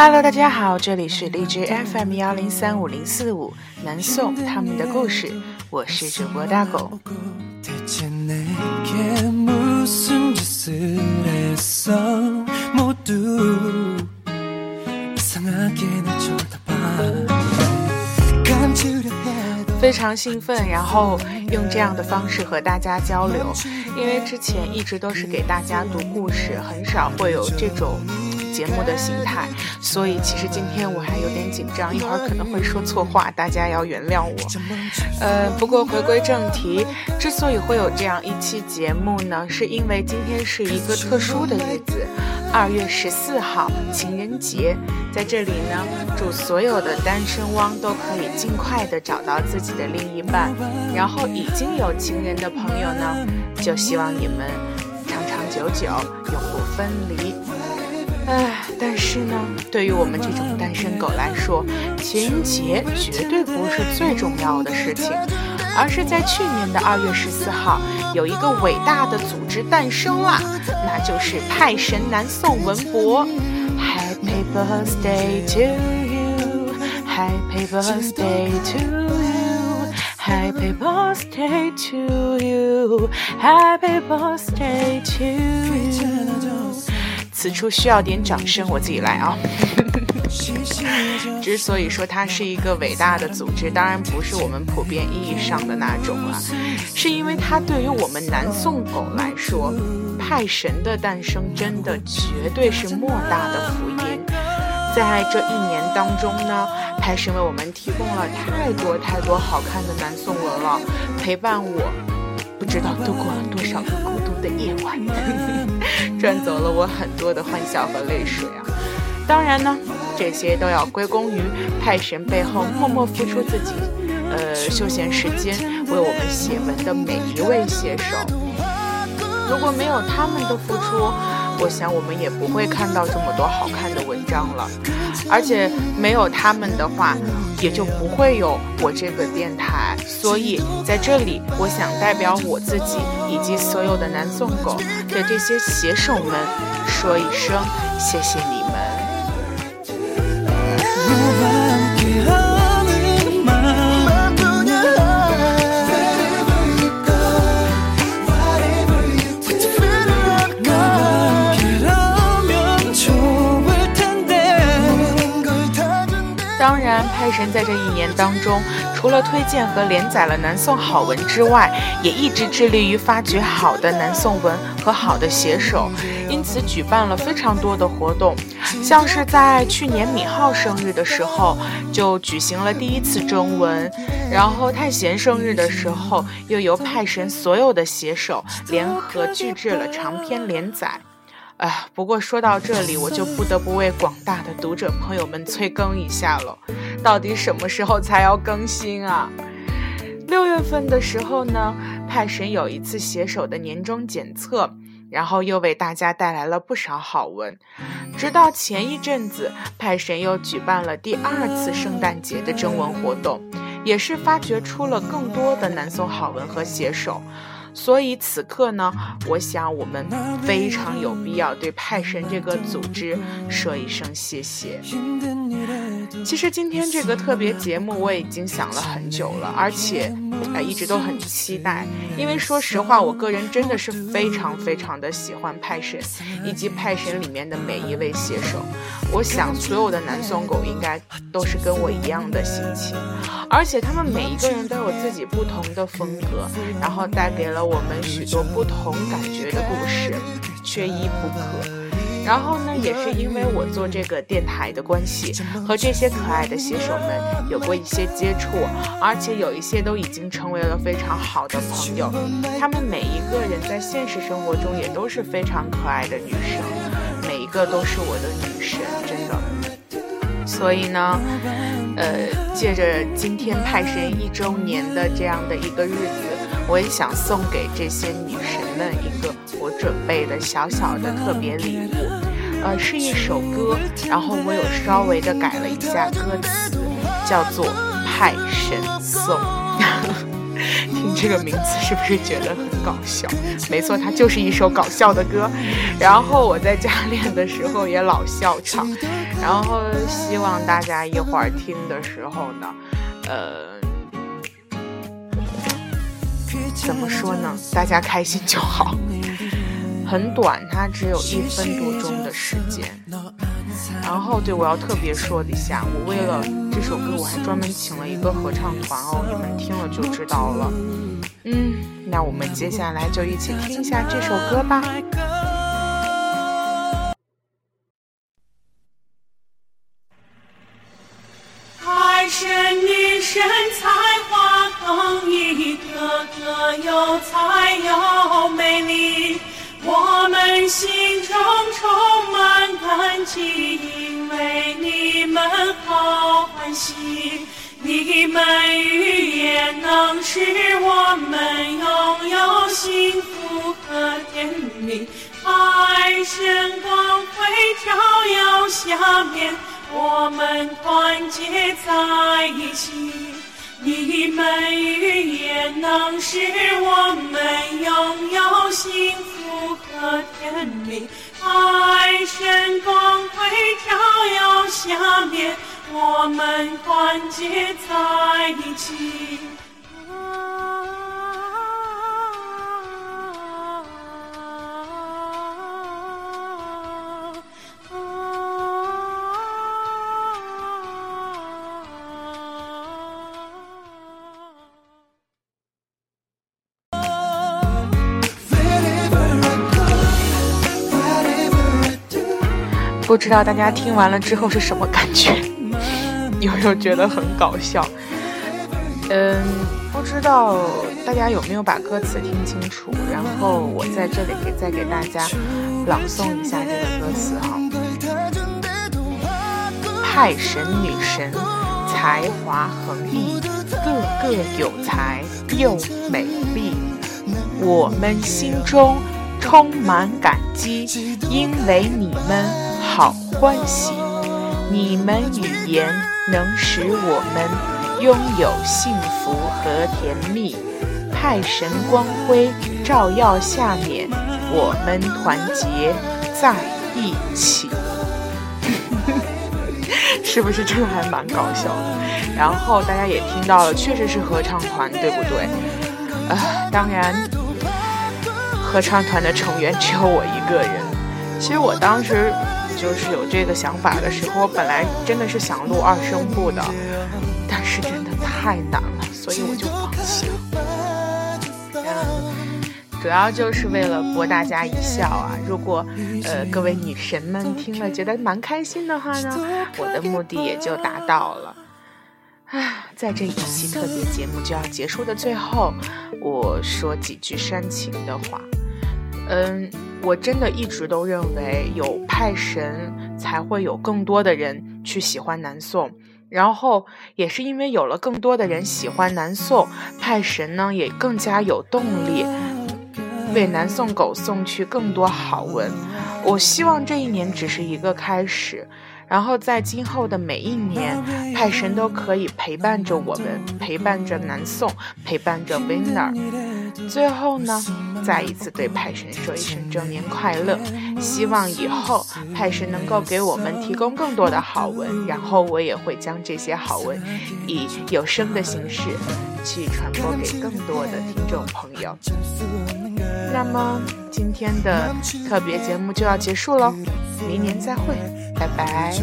Hello，大家好，这里是荔枝 FM 幺零三五零四五南宋他们的故事，我是主播大狗。非常兴奋，然后用这样的方式和大家交流，因为之前一直都是给大家读故事，很少会有这种。节目的形态，所以其实今天我还有点紧张，一会儿可能会说错话，大家要原谅我。呃，不过回归正题，之所以会有这样一期节目呢，是因为今天是一个特殊的日子，二月十四号情人节，在这里呢，祝所有的单身汪都可以尽快的找到自己的另一半，然后已经有情人的朋友呢，就希望你们长长久久，永不分离。唉，但是呢，对于我们这种单身狗来说，情人节绝对不是最重要的事情，而是在去年的二月十四号，有一个伟大的组织诞生啦，那就是派神南宋文博。Happy birthday to you, Happy birthday to you, Happy birthday to you, Happy birthday to you. 此处需要点掌声，我自己来啊！之所以说它是一个伟大的组织，当然不是我们普遍意义上的那种啊，是因为它对于我们南宋狗来说，派神的诞生真的绝对是莫大的福音。在这一年当中呢，派神为我们提供了太多太多好看的南宋文了，陪伴我。不知道度过了多少个孤独的夜晚，赚走了我很多的欢笑和泪水啊！当然呢，这些都要归功于派神背后默默付出自己，呃，休闲时间为我们写文的每一位写手。如果没有他们的付出，我想我们也不会看到这么多好看的文章了，而且没有他们的话，也就不会有我这个电台。所以在这里，我想代表我自己以及所有的南宋狗，对这些写手们说一声谢谢你们。派神在这一年当中，除了推荐和连载了南宋好文之外，也一直致力于发掘好的南宋文和好的写手，因此举办了非常多的活动。像是在去年米浩生日的时候，就举行了第一次征文；然后太贤生日的时候，又由派神所有的写手联合巨制了长篇连载。哎，不过说到这里，我就不得不为广大的读者朋友们催更一下了。到底什么时候才要更新啊？六月份的时候呢，派神有一次写手的年终检测，然后又为大家带来了不少好文。直到前一阵子，派神又举办了第二次圣诞节的征文活动，也是发掘出了更多的南宋好文和写手。所以此刻呢，我想我们非常有必要对派神这个组织说一声谢谢。其实今天这个特别节目我已经想了很久了，而且呃一直都很期待。因为说实话，我个人真的是非常非常的喜欢派神以及派神里面的每一位写手。我想所有的南宋狗应该都是跟我一样的心情，而且他们每一个人都有自己不同的风格，然后带给了。我们许多不同感觉的故事，缺一不可。然后呢，也是因为我做这个电台的关系，和这些可爱的写手们有过一些接触，而且有一些都已经成为了非常好的朋友。他们每一个人在现实生活中也都是非常可爱的女生，每一个都是我的女神，真的。所以呢，呃，借着今天派神一周年的这样的一个日子。我也想送给这些女神们一个我准备的小小的特别礼物，呃，是一首歌，然后我有稍微的改了一下歌词，叫做《派神颂》。听这个名字是不是觉得很搞笑？没错，它就是一首搞笑的歌。然后我在家练的时候也老笑场。然后希望大家一会儿听的时候呢，呃，怎么说呢？大家开心就好。很短，它只有一分多钟的时间。然后，对我要特别说一下，我为了这首歌，我还专门请了一个合唱团哦，你们听了就知道了。嗯，那我们接下来就一起听一下这首歌吧。人才华横溢，个个有才又美丽。我们心中充满感激，因为你们好欢喜。你们语言能使我们拥有幸福和甜蜜。爱神光辉照耀下面，我们团结在一起。你们语言能使我们拥有幸福。和甜蜜，爱神光辉照耀下面，我们团结在一起。不知道大家听完了之后是什么感觉？有没有觉得很搞笑？嗯，不知道大家有没有把歌词听清楚？然后我在这里给再给大家朗诵一下这个歌词哈。派神女神，才华横溢，个个有才又美丽，我们心中充满感激，因为你们。好欢喜，你们语言能使我们拥有幸福和甜蜜。派神光辉照耀下面，我们团结在一起。是不是这个还蛮搞笑的？然后大家也听到了，确实是合唱团，对不对？啊，当然，合唱团的成员只有我一个人。其实我当时。就是有这个想法的时候，我本来真的是想录二声部的，但是真的太难了，所以我就放弃了。嗯，主要就是为了博大家一笑啊！如果呃各位女神们听了觉得蛮开心的话呢，我的目的也就达到了。啊，在这一期特别节目就要结束的最后，我说几句煽情的话。嗯，我真的一直都认为有派神才会有更多的人去喜欢南宋，然后也是因为有了更多的人喜欢南宋，派神呢也更加有动力为南宋狗送去更多好文。我希望这一年只是一个开始。然后在今后的每一年，派神都可以陪伴着我们，陪伴着南宋，陪伴着 Winner。最后呢，再一次对派神说一声周年快乐！希望以后派神能够给我们提供更多的好文，然后我也会将这些好文以有声的形式去传播给更多的听众朋友。那么今天的特别节目就要结束喽，明年再会。拜拜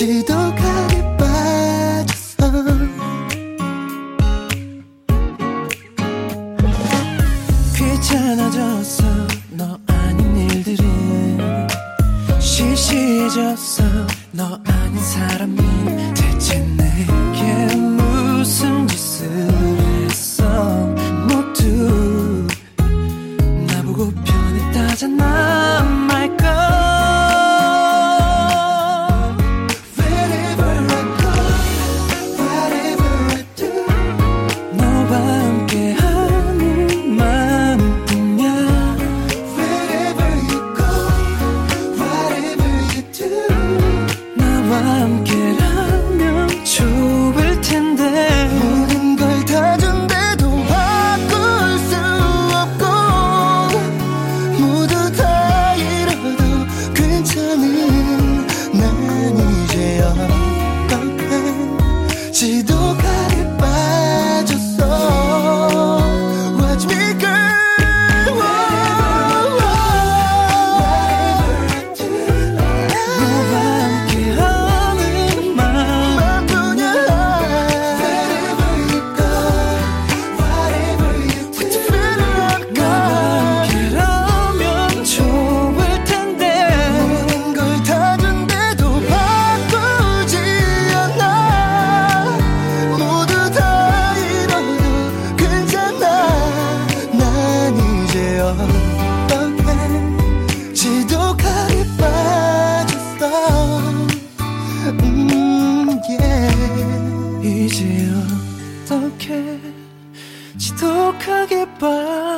记得记得。 이제 어떻게 지독하게 봐?